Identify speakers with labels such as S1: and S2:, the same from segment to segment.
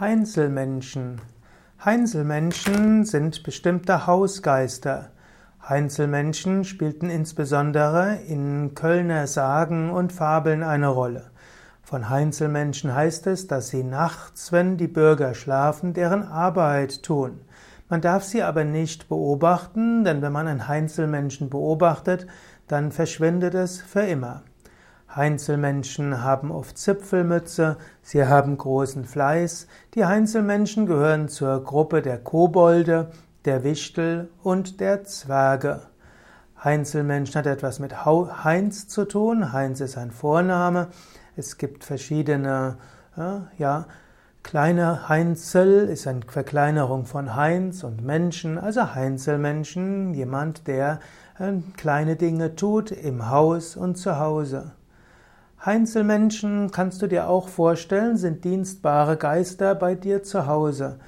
S1: Heinzelmenschen. Heinzelmenschen sind bestimmte Hausgeister. Heinzelmenschen spielten insbesondere in Kölner Sagen und Fabeln eine Rolle. Von Heinzelmenschen heißt es, dass sie nachts, wenn die Bürger schlafen, deren Arbeit tun. Man darf sie aber nicht beobachten, denn wenn man einen Heinzelmenschen beobachtet, dann verschwindet es für immer. Heinzelmenschen haben oft Zipfelmütze, sie haben großen Fleiß. Die Heinzelmenschen gehören zur Gruppe der Kobolde, der Wichtel und der Zwerge. Heinzelmenschen hat etwas mit Heinz zu tun. Heinz ist ein Vorname. Es gibt verschiedene, ja, kleine Heinzel ist eine Verkleinerung von Heinz und Menschen, also Heinzelmenschen, jemand, der äh, kleine Dinge tut im Haus und zu Hause. Heinzelmenschen kannst du dir auch vorstellen, sind dienstbare Geister bei dir zu Hause.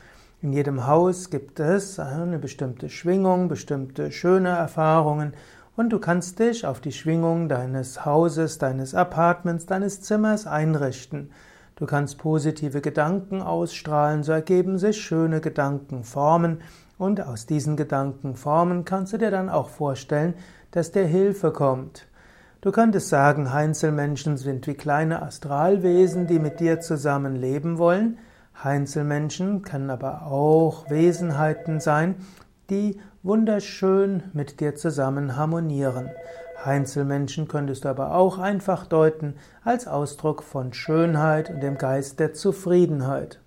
S1: In jedem Haus gibt es eine bestimmte Schwingung, bestimmte schöne Erfahrungen und du kannst dich auf die Schwingung deines Hauses, deines Apartments, deines Zimmers einrichten. Du kannst positive Gedanken ausstrahlen, so ergeben sich schöne Gedankenformen und aus diesen Gedankenformen kannst du dir dann auch vorstellen, dass dir Hilfe kommt. Du könntest sagen, Heinzelmenschen sind wie kleine Astralwesen, die mit dir zusammen leben wollen. Heinzelmenschen können aber auch Wesenheiten sein, die wunderschön mit dir zusammen harmonieren. Heinzelmenschen könntest du aber auch einfach deuten als Ausdruck von Schönheit und dem Geist der Zufriedenheit.